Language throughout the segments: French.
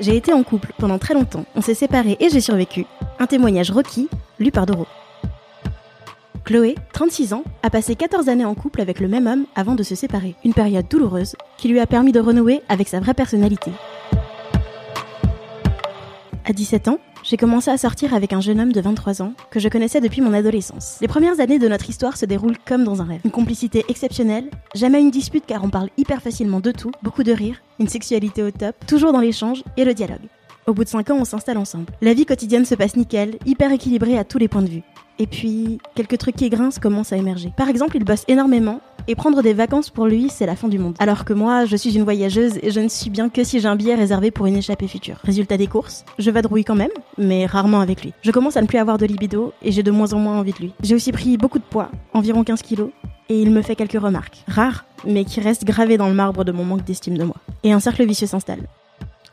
J'ai été en couple pendant très longtemps, on s'est séparés et j'ai survécu. Un témoignage requis, lu par Doro. Chloé, 36 ans, a passé 14 années en couple avec le même homme avant de se séparer. Une période douloureuse qui lui a permis de renouer avec sa vraie personnalité. À 17 ans, j'ai commencé à sortir avec un jeune homme de 23 ans que je connaissais depuis mon adolescence. Les premières années de notre histoire se déroulent comme dans un rêve. Une complicité exceptionnelle, jamais une dispute car on parle hyper facilement de tout, beaucoup de rire, une sexualité au top, toujours dans l'échange et le dialogue. Au bout de 5 ans, on s'installe ensemble. La vie quotidienne se passe nickel, hyper équilibrée à tous les points de vue. Et puis, quelques trucs qui grincent commencent à émerger. Par exemple, il bosse énormément et prendre des vacances pour lui, c'est la fin du monde. Alors que moi, je suis une voyageuse et je ne suis bien que si j'ai un billet réservé pour une échappée future. Résultat des courses, je vadrouille quand même, mais rarement avec lui. Je commence à ne plus avoir de libido et j'ai de moins en moins envie de lui. J'ai aussi pris beaucoup de poids, environ 15 kilos, et il me fait quelques remarques. Rares, mais qui restent gravées dans le marbre de mon manque d'estime de moi. Et un cercle vicieux s'installe.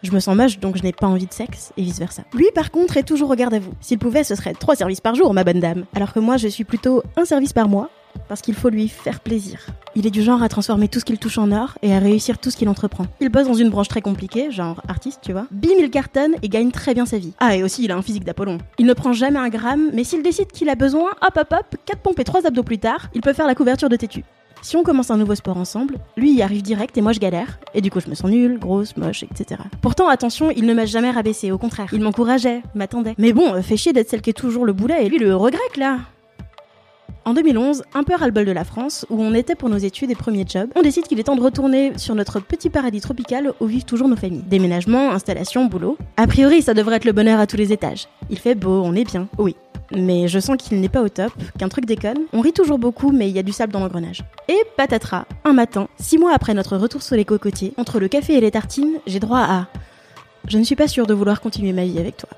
Je me sens moche, donc je n'ai pas envie de sexe, et vice versa. Lui, par contre, est toujours au garde à vous. S'il pouvait, ce serait trois services par jour, ma bonne dame. Alors que moi, je suis plutôt un service par mois, parce qu'il faut lui faire plaisir. Il est du genre à transformer tout ce qu'il touche en or et à réussir tout ce qu'il entreprend. Il bosse dans une branche très compliquée, genre artiste, tu vois. Bim, il cartonne et gagne très bien sa vie. Ah, et aussi, il a un physique d'Apollon. Il ne prend jamais un gramme, mais s'il décide qu'il a besoin, hop hop hop, 4 pompes et 3 abdos plus tard, il peut faire la couverture de têtu. Si on commence un nouveau sport ensemble, lui y arrive direct et moi je galère. Et du coup je me sens nulle, grosse, moche, etc. Pourtant attention, il ne m'a jamais rabaissé, au contraire. Il m'encourageait, m'attendait. Mais bon, euh, fait chier d'être celle qui est toujours le boulet et lui le regret là. En 2011, un peu ras-le-bol de la France, où on était pour nos études et premiers jobs, on décide qu'il est temps de retourner sur notre petit paradis tropical où vivent toujours nos familles. Déménagement, installation, boulot. A priori, ça devrait être le bonheur à tous les étages. Il fait beau, on est bien. Oui. Mais je sens qu'il n'est pas au top, qu'un truc déconne. On rit toujours beaucoup, mais il y a du sable dans l'engrenage. Et patatras, un matin, six mois après notre retour sur les cocotiers, entre le café et les tartines, j'ai droit à... Je ne suis pas sûre de vouloir continuer ma vie avec toi.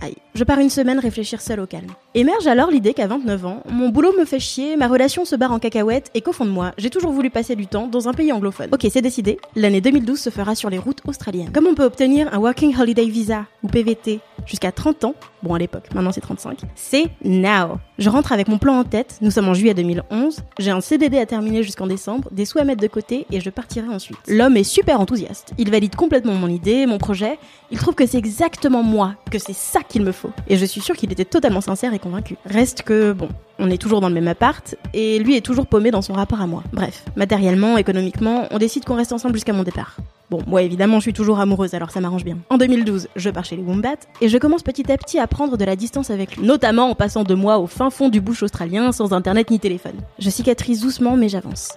Aïe. Je pars une semaine réfléchir seule au calme. Émerge alors l'idée qu'à 29 ans, mon boulot me fait chier, ma relation se barre en cacahuète et qu'au fond de moi, j'ai toujours voulu passer du temps dans un pays anglophone. Ok, c'est décidé, l'année 2012 se fera sur les routes australiennes. Comme on peut obtenir un Working Holiday Visa ou PVT jusqu'à 30 ans, bon à l'époque, maintenant c'est 35, c'est now. Je rentre avec mon plan en tête, nous sommes en juillet 2011, j'ai un CDD à terminer jusqu'en décembre, des sous à mettre de côté et je partirai ensuite. L'homme est super enthousiaste, il valide complètement mon idée, mon projet, il trouve que c'est exactement moi, que c'est ça qu'il me faut. Et je suis sûre qu'il était totalement sincère et convaincu. Reste que, bon, on est toujours dans le même appart, et lui est toujours paumé dans son rapport à moi. Bref, matériellement, économiquement, on décide qu'on reste ensemble jusqu'à mon départ. Bon, moi évidemment, je suis toujours amoureuse, alors ça m'arrange bien. En 2012, je pars chez les Wombats, et je commence petit à petit à prendre de la distance avec lui, notamment en passant de moi au fin fond du bush australien, sans internet ni téléphone. Je cicatrise doucement, mais j'avance.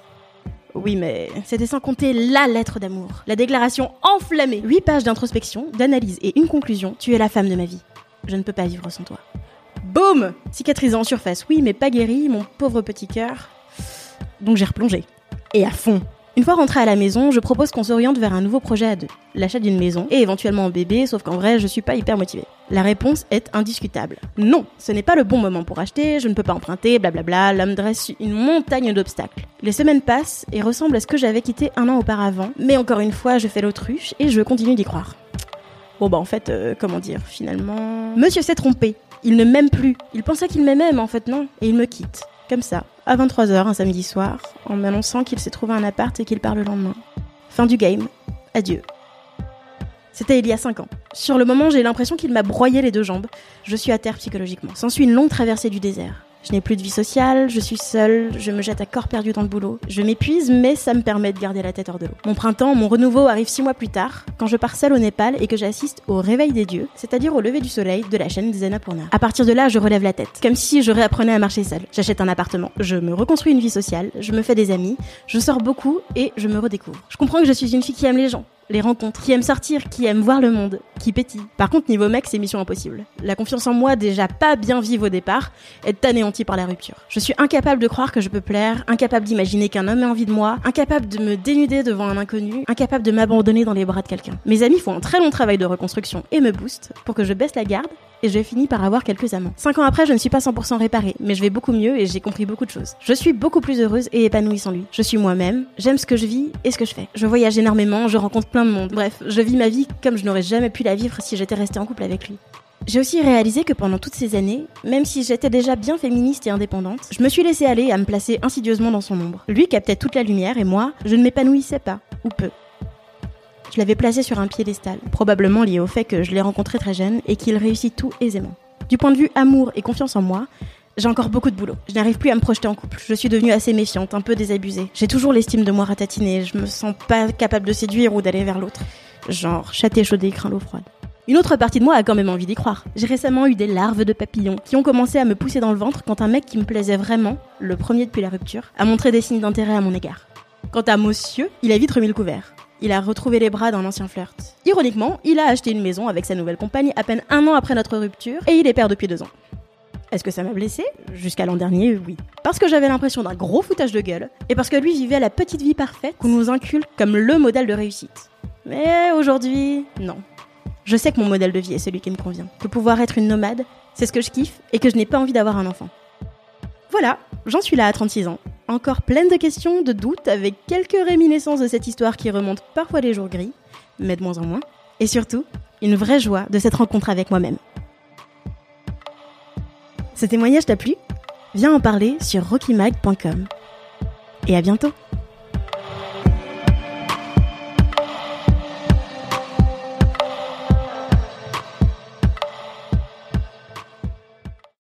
Oui, mais c'était sans compter la lettre d'amour, la déclaration enflammée, 8 pages d'introspection, d'analyse et une conclusion. Tu es la femme de ma vie. Je ne peux pas vivre sans toi. Boum Cicatrisé en surface, oui, mais pas guéri, mon pauvre petit cœur. Donc j'ai replongé. Et à fond. Une fois rentré à la maison, je propose qu'on s'oriente vers un nouveau projet à deux. L'achat d'une maison et éventuellement un bébé, sauf qu'en vrai, je suis pas hyper motivée. La réponse est indiscutable. Non, ce n'est pas le bon moment pour acheter, je ne peux pas emprunter, blablabla, l'homme dresse une montagne d'obstacles. Les semaines passent et ressemblent à ce que j'avais quitté un an auparavant, mais encore une fois, je fais l'autruche et je continue d'y croire. Bon bah en fait, euh, comment dire, finalement... Monsieur s'est trompé. Il ne m'aime plus. Il pensait qu'il m'aimait, mais en fait non. Et il me quitte. Comme ça, à 23h un samedi soir, en m'annonçant qu'il s'est trouvé un appart et qu'il part le lendemain. Fin du game. Adieu. C'était il y a 5 ans. Sur le moment, j'ai l'impression qu'il m'a broyé les deux jambes. Je suis à terre psychologiquement. S'ensuit une longue traversée du désert. Je n'ai plus de vie sociale, je suis seule, je me jette à corps perdu dans le boulot. Je m'épuise, mais ça me permet de garder la tête hors de l'eau. Mon printemps, mon renouveau arrive six mois plus tard, quand je pars seule au Népal et que j'assiste au réveil des dieux, c'est-à-dire au lever du soleil de la chaîne des Annapurna. À partir de là, je relève la tête, comme si je réapprenais à marcher seule. J'achète un appartement, je me reconstruis une vie sociale, je me fais des amis, je sors beaucoup et je me redécouvre. Je comprends que je suis une fille qui aime les gens, les rencontres, qui aime sortir, qui aime voir le monde, qui pétille. Par contre, niveau mec, c'est mission impossible. La confiance en moi, déjà pas bien vive au départ, est anéantie par la rupture. Je suis incapable de croire que je peux plaire, incapable d'imaginer qu'un homme ait envie de moi, incapable de me dénuder devant un inconnu, incapable de m'abandonner dans les bras de quelqu'un. Mes amis font un très long travail de reconstruction et me boostent pour que je baisse la garde et je finis par avoir quelques amants. Cinq ans après, je ne suis pas 100% réparée, mais je vais beaucoup mieux et j'ai compris beaucoup de choses. Je suis beaucoup plus heureuse et épanouie sans lui. Je suis moi-même, j'aime ce que je vis et ce que je fais. Je voyage énormément, je rencontre plein de monde. Bref, je vis ma vie comme je n'aurais jamais pu la vivre si j'étais restée en couple avec lui. J'ai aussi réalisé que pendant toutes ces années, même si j'étais déjà bien féministe et indépendante, je me suis laissée aller à me placer insidieusement dans son ombre. Lui captait toute la lumière et moi, je ne m'épanouissais pas, ou peu. Je l'avais placé sur un piédestal, probablement lié au fait que je l'ai rencontré très jeune et qu'il réussit tout aisément. Du point de vue amour et confiance en moi, j'ai encore beaucoup de boulot. Je n'arrive plus à me projeter en couple. Je suis devenue assez méfiante, un peu désabusée. J'ai toujours l'estime de moi ratatinée. Je me sens pas capable de séduire ou d'aller vers l'autre. Genre, châté chaudé, craint l'eau froide. Une autre partie de moi a quand même envie d'y croire. J'ai récemment eu des larves de papillons qui ont commencé à me pousser dans le ventre quand un mec qui me plaisait vraiment, le premier depuis la rupture, a montré des signes d'intérêt à mon égard. Quant à Monsieur, il a vite remis le couvert. Il a retrouvé les bras d'un ancien flirt. Ironiquement, il a acheté une maison avec sa nouvelle compagne à peine un an après notre rupture et il est père depuis deux ans. Est-ce que ça m'a blessé? Jusqu'à l'an dernier, oui. Parce que j'avais l'impression d'un gros foutage de gueule et parce que lui vivait la petite vie parfaite qu'on nous inculque comme le modèle de réussite. Mais aujourd'hui, non. Je sais que mon modèle de vie est celui qui me convient. Que pouvoir être une nomade, c'est ce que je kiffe et que je n'ai pas envie d'avoir un enfant. Voilà, j'en suis là à 36 ans. Encore pleine de questions, de doutes, avec quelques réminiscences de cette histoire qui remonte parfois les jours gris, mais de moins en moins. Et surtout, une vraie joie de cette rencontre avec moi-même. Ce témoignage t'a plu? Viens en parler sur rockymag.com. Et à bientôt